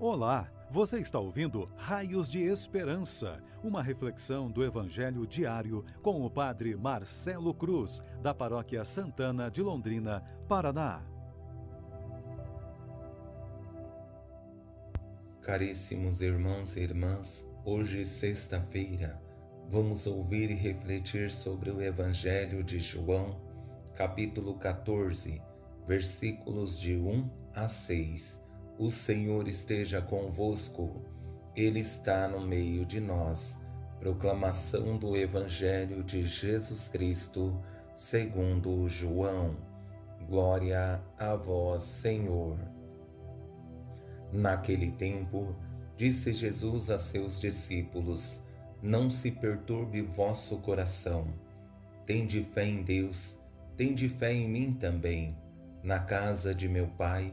Olá, você está ouvindo Raios de Esperança, uma reflexão do Evangelho diário com o Padre Marcelo Cruz, da Paróquia Santana de Londrina, Paraná. Caríssimos irmãos e irmãs, hoje, sexta-feira, vamos ouvir e refletir sobre o Evangelho de João, capítulo 14, versículos de 1 a 6 o Senhor esteja convosco, Ele está no meio de nós. Proclamação do Evangelho de Jesus Cristo, segundo João. Glória a vós, Senhor. Naquele tempo, disse Jesus a seus discípulos: Não se perturbe vosso coração. Tende fé em Deus, tende fé em mim também. Na casa de meu Pai,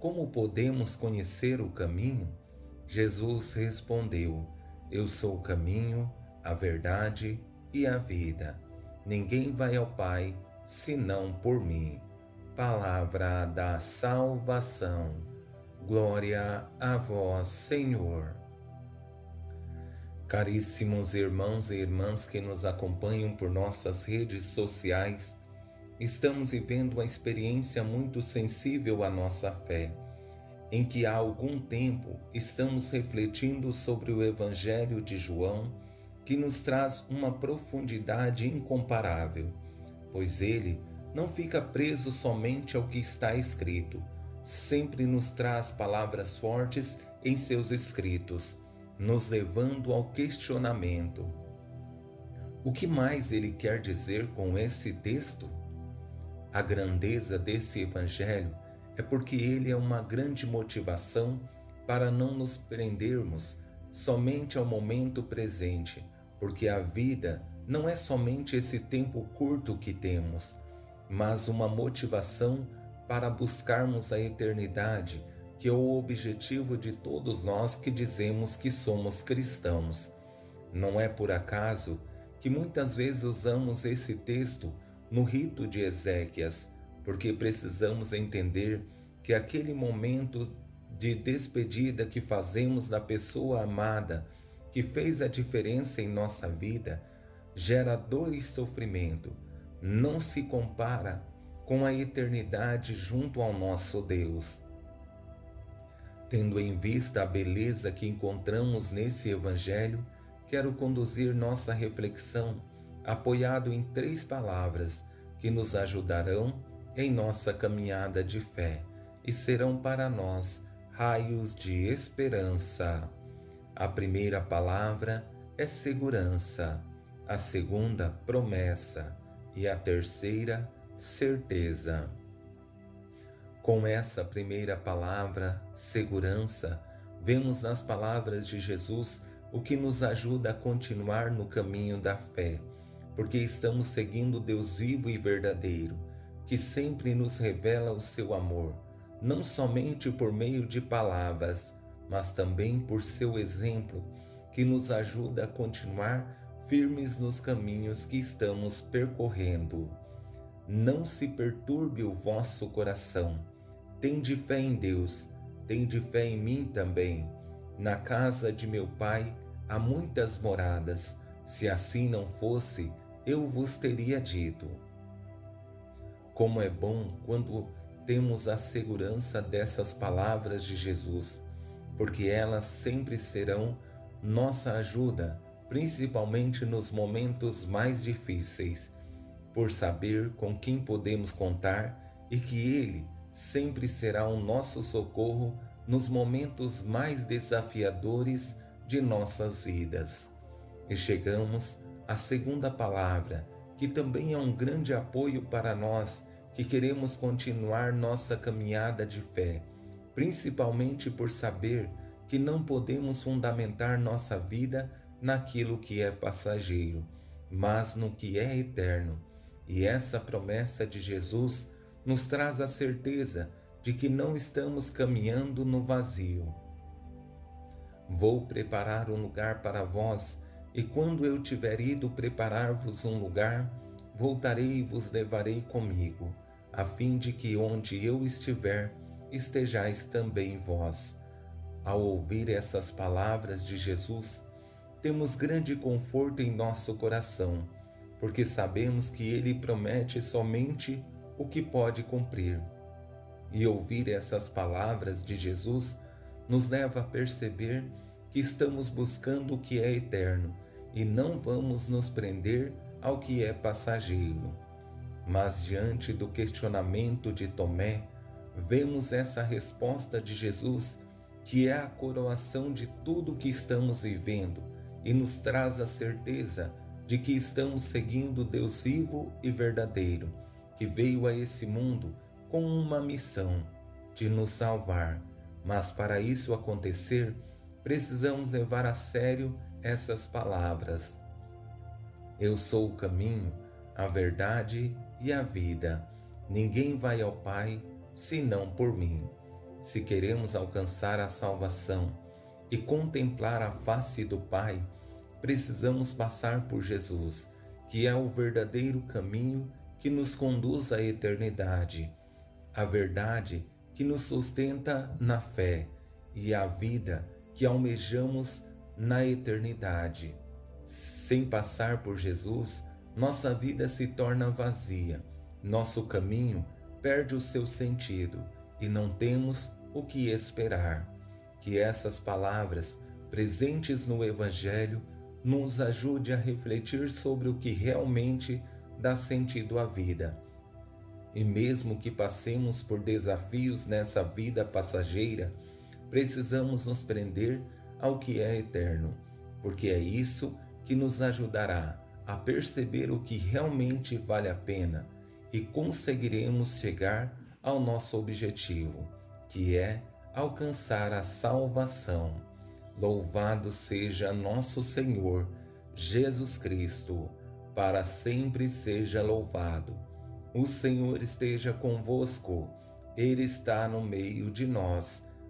como podemos conhecer o caminho? Jesus respondeu: Eu sou o caminho, a verdade e a vida. Ninguém vai ao Pai senão por mim. Palavra da salvação. Glória a vós, Senhor. Caríssimos irmãos e irmãs que nos acompanham por nossas redes sociais, estamos vivendo uma experiência muito sensível à nossa fé, em que há algum tempo estamos refletindo sobre o Evangelho de João, que nos traz uma profundidade incomparável, pois ele não fica preso somente ao que está escrito, sempre nos traz palavras fortes em seus escritos, nos levando ao questionamento. O que mais ele quer dizer com esse texto? A grandeza desse Evangelho é porque ele é uma grande motivação para não nos prendermos somente ao momento presente, porque a vida não é somente esse tempo curto que temos, mas uma motivação para buscarmos a eternidade, que é o objetivo de todos nós que dizemos que somos cristãos. Não é por acaso que muitas vezes usamos esse texto no rito de Ezequias, porque precisamos entender que aquele momento de despedida que fazemos da pessoa amada que fez a diferença em nossa vida gera dor e sofrimento, não se compara com a eternidade junto ao nosso Deus. Tendo em vista a beleza que encontramos nesse Evangelho, quero conduzir nossa reflexão apoiado em três palavras que nos ajudarão em nossa caminhada de fé e serão para nós raios de esperança. A primeira palavra é segurança, a segunda, promessa e a terceira, certeza. Com essa primeira palavra, segurança, vemos nas palavras de Jesus o que nos ajuda a continuar no caminho da fé porque estamos seguindo Deus vivo e verdadeiro, que sempre nos revela o seu amor, não somente por meio de palavras, mas também por seu exemplo, que nos ajuda a continuar firmes nos caminhos que estamos percorrendo. Não se perturbe o vosso coração. Tende fé em Deus, tende fé em mim também. Na casa de meu Pai há muitas moradas. Se assim não fosse, eu vos teria dito. Como é bom quando temos a segurança dessas palavras de Jesus, porque elas sempre serão nossa ajuda, principalmente nos momentos mais difíceis, por saber com quem podemos contar e que Ele sempre será o nosso socorro nos momentos mais desafiadores de nossas vidas. E chegamos a segunda palavra, que também é um grande apoio para nós que queremos continuar nossa caminhada de fé, principalmente por saber que não podemos fundamentar nossa vida naquilo que é passageiro, mas no que é eterno. E essa promessa de Jesus nos traz a certeza de que não estamos caminhando no vazio. Vou preparar um lugar para vós, e quando eu tiver ido preparar-vos um lugar, voltarei e vos levarei comigo, a fim de que onde eu estiver, estejais também vós. Ao ouvir essas palavras de Jesus, temos grande conforto em nosso coração, porque sabemos que ele promete somente o que pode cumprir. E ouvir essas palavras de Jesus nos leva a perceber que estamos buscando o que é eterno e não vamos nos prender ao que é passageiro. Mas diante do questionamento de Tomé, vemos essa resposta de Jesus, que é a coroação de tudo que estamos vivendo e nos traz a certeza de que estamos seguindo Deus vivo e verdadeiro, que veio a esse mundo com uma missão de nos salvar. Mas para isso acontecer, precisamos levar a sério essas palavras. Eu sou o caminho, a verdade e a vida. Ninguém vai ao Pai senão por mim. Se queremos alcançar a salvação e contemplar a face do Pai, precisamos passar por Jesus, que é o verdadeiro caminho que nos conduz à eternidade, a verdade que nos sustenta na fé e a vida que almejamos na eternidade. Sem passar por Jesus, nossa vida se torna vazia, nosso caminho perde o seu sentido e não temos o que esperar. Que essas palavras, presentes no Evangelho, nos ajude a refletir sobre o que realmente dá sentido à vida. E mesmo que passemos por desafios nessa vida passageira, precisamos nos prender ao que é eterno, porque é isso que nos ajudará a perceber o que realmente vale a pena e conseguiremos chegar ao nosso objetivo, que é alcançar a salvação. Louvado seja nosso Senhor Jesus Cristo, para sempre seja louvado. O Senhor esteja convosco, Ele está no meio de nós